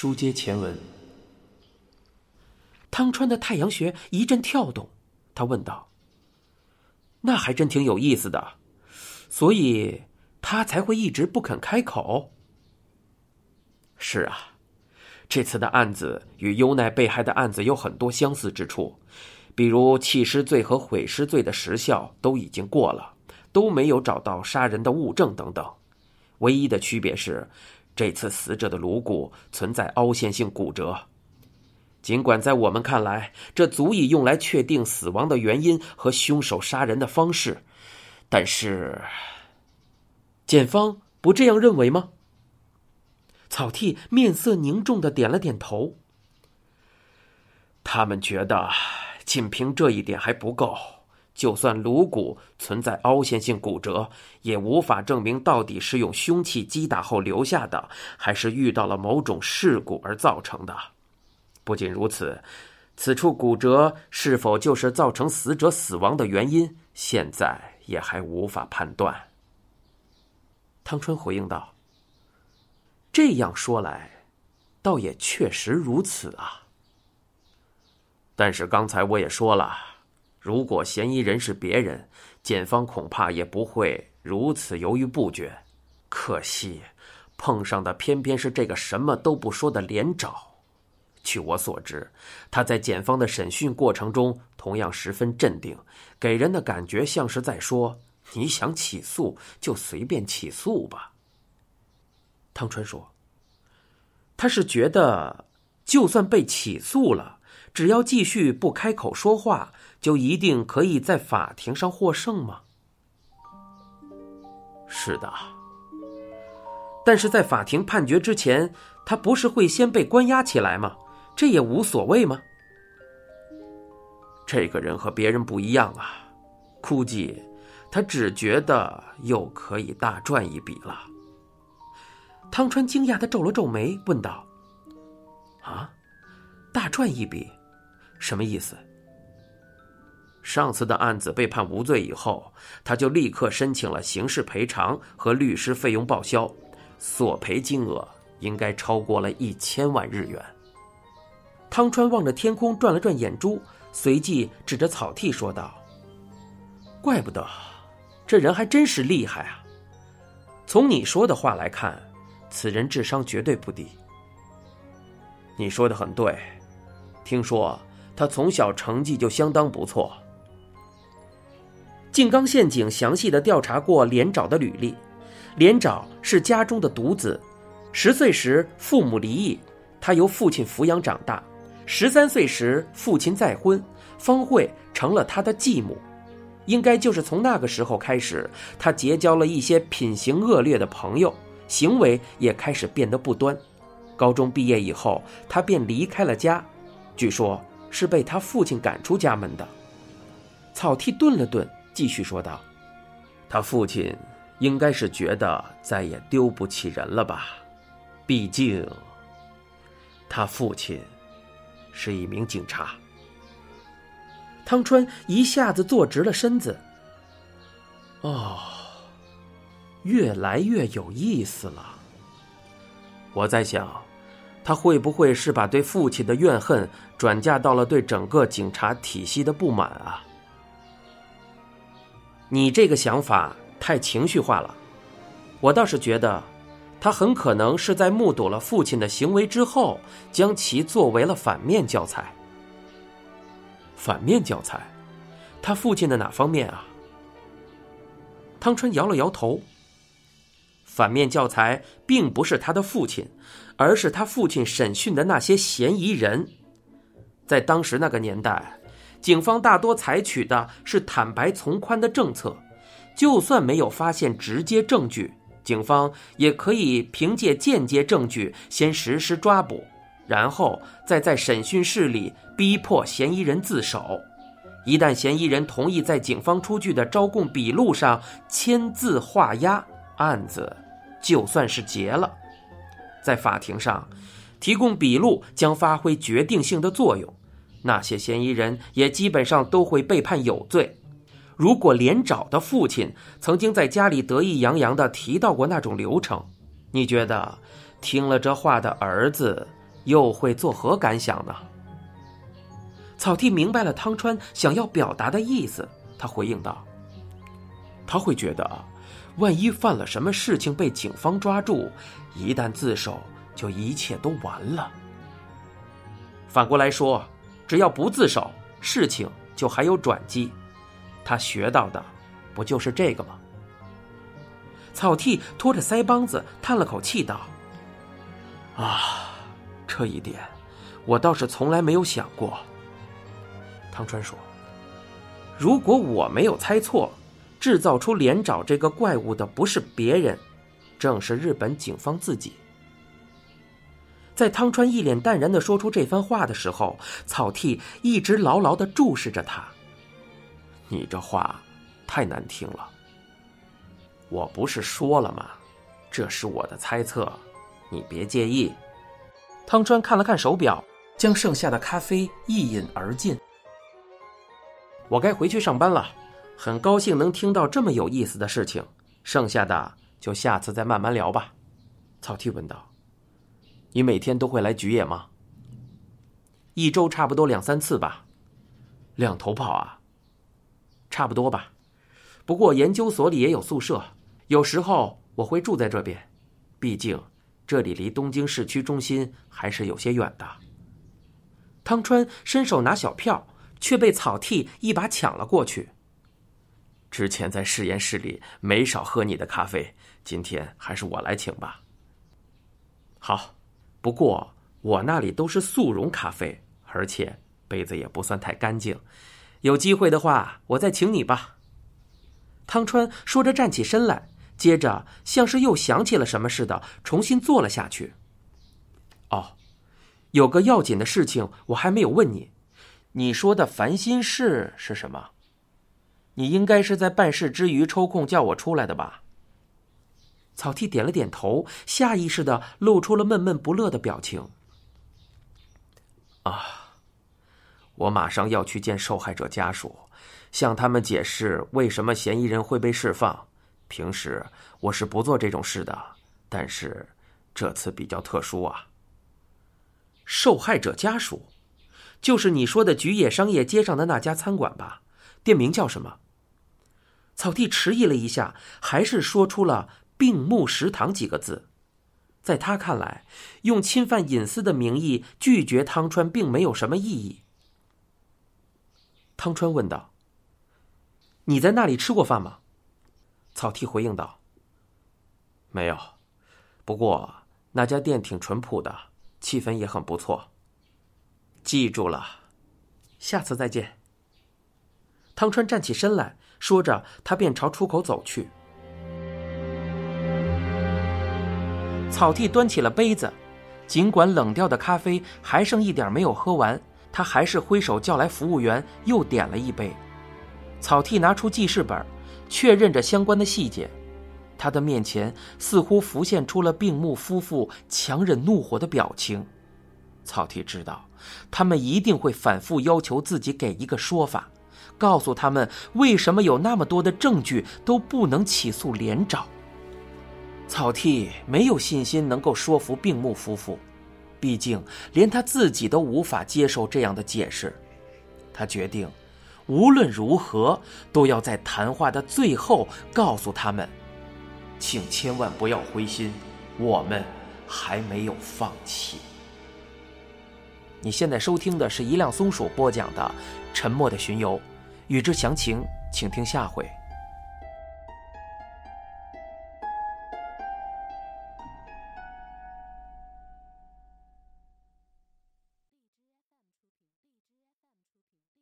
书接前文，汤川的太阳穴一阵跳动，他问道：“那还真挺有意思的，所以他才会一直不肯开口。”是啊，这次的案子与优奈被害的案子有很多相似之处，比如弃尸罪和毁尸罪的时效都已经过了，都没有找到杀人的物证等等。唯一的区别是，这次死者的颅骨存在凹陷性骨折。尽管在我们看来，这足以用来确定死亡的原因和凶手杀人的方式，但是，检方不这样认为吗？草剃面色凝重的点了点头。他们觉得，仅凭这一点还不够。就算颅骨存在凹陷性骨折，也无法证明到底是用凶器击打后留下的，还是遇到了某种事故而造成的。不仅如此，此处骨折是否就是造成死者死亡的原因，现在也还无法判断。汤春回应道：“这样说来，倒也确实如此啊。但是刚才我也说了。”如果嫌疑人是别人，检方恐怕也不会如此犹豫不决。可惜，碰上的偏偏是这个什么都不说的连长。据我所知，他在检方的审讯过程中同样十分镇定，给人的感觉像是在说：“你想起诉就随便起诉吧。”汤川说：“他是觉得，就算被起诉了，只要继续不开口说话。”就一定可以在法庭上获胜吗？是的，但是在法庭判决之前，他不是会先被关押起来吗？这也无所谓吗？这个人和别人不一样啊，估计他只觉得又可以大赚一笔了。汤川惊讶的皱了皱眉，问道：“啊，大赚一笔，什么意思？”上次的案子被判无罪以后，他就立刻申请了刑事赔偿和律师费用报销，索赔金额应该超过了一千万日元。汤川望着天空，转了转眼珠，随即指着草剃说道：“怪不得，这人还真是厉害啊！从你说的话来看，此人智商绝对不低。你说的很对，听说他从小成绩就相当不错。”静冈县警详细的调查过连长的履历，连长是家中的独子，十岁时父母离异，他由父亲抚养长大。十三岁时父亲再婚，方慧成了他的继母。应该就是从那个时候开始，他结交了一些品行恶劣的朋友，行为也开始变得不端。高中毕业以后，他便离开了家，据说是被他父亲赶出家门的。草剃顿了顿。继续说道：“他父亲应该是觉得再也丢不起人了吧？毕竟，他父亲是一名警察。”汤川一下子坐直了身子。哦，越来越有意思了。我在想，他会不会是把对父亲的怨恨转嫁到了对整个警察体系的不满啊？你这个想法太情绪化了，我倒是觉得，他很可能是在目睹了父亲的行为之后，将其作为了反面教材。反面教材，他父亲的哪方面啊？汤川摇了摇头。反面教材并不是他的父亲，而是他父亲审讯的那些嫌疑人，在当时那个年代。警方大多采取的是坦白从宽的政策，就算没有发现直接证据，警方也可以凭借间接证据先实施抓捕，然后再在审讯室里逼迫嫌疑人自首。一旦嫌疑人同意在警方出具的招供笔录上签字画押，案子就算是结了。在法庭上，提供笔录将发挥决定性的作用。那些嫌疑人也基本上都会被判有罪。如果连长的父亲曾经在家里得意洋洋地提到过那种流程，你觉得听了这话的儿子又会作何感想呢？草剃明白了汤川想要表达的意思，他回应道：“他会觉得，万一犯了什么事情被警方抓住，一旦自首，就一切都完了。反过来说，只要不自首，事情就还有转机。他学到的，不就是这个吗？”草剃拖着腮帮子叹了口气道：“啊，这一点，我倒是从来没有想过。”汤川说：“如果我没有猜错，制造出连长这个怪物的不是别人，正是日本警方自己。”在汤川一脸淡然的说出这番话的时候，草剃一直牢牢的注视着他。“你这话太难听了。我不是说了吗？这是我的猜测，你别介意。”汤川看了看手表，将剩下的咖啡一饮而尽。我该回去上班了，很高兴能听到这么有意思的事情。剩下的就下次再慢慢聊吧。草剃问道：“你每天都会来菊野吗？”一周差不多两三次吧。两头跑啊？差不多吧。不过研究所里也有宿舍，有时候我会住在这边。毕竟这里离东京市区中心还是有些远的。汤川伸手拿小票。却被草剃一把抢了过去。之前在实验室里没少喝你的咖啡，今天还是我来请吧。好，不过我那里都是速溶咖啡，而且杯子也不算太干净。有机会的话，我再请你吧。汤川说着站起身来，接着像是又想起了什么似的，重新坐了下去。哦，有个要紧的事情我还没有问你。你说的烦心事是什么？你应该是在办事之余抽空叫我出来的吧？草剃点了点头，下意识的露出了闷闷不乐的表情。啊，我马上要去见受害者家属，向他们解释为什么嫌疑人会被释放。平时我是不做这种事的，但是这次比较特殊啊。受害者家属。就是你说的菊野商业街上的那家餐馆吧？店名叫什么？草地迟疑了一下，还是说出了“病木食堂”几个字。在他看来，用侵犯隐私的名义拒绝汤川，并没有什么意义。汤川问道：“你在那里吃过饭吗？”草剃回应道：“没有，不过那家店挺淳朴的，气氛也很不错。”记住了，下次再见。汤川站起身来，说着，他便朝出口走去。草剃端起了杯子，尽管冷掉的咖啡还剩一点没有喝完，他还是挥手叫来服务员，又点了一杯。草剃拿出记事本，确认着相关的细节，他的面前似乎浮现出了病木夫妇强忍怒火的表情。草剃知道。他们一定会反复要求自己给一个说法，告诉他们为什么有那么多的证据都不能起诉连长。草剃没有信心能够说服病木夫妇，毕竟连他自己都无法接受这样的解释。他决定，无论如何都要在谈话的最后告诉他们，请千万不要灰心，我们还没有放弃。你现在收听的是一辆松鼠播讲的《沉默的巡游》，欲知详情，请听下回。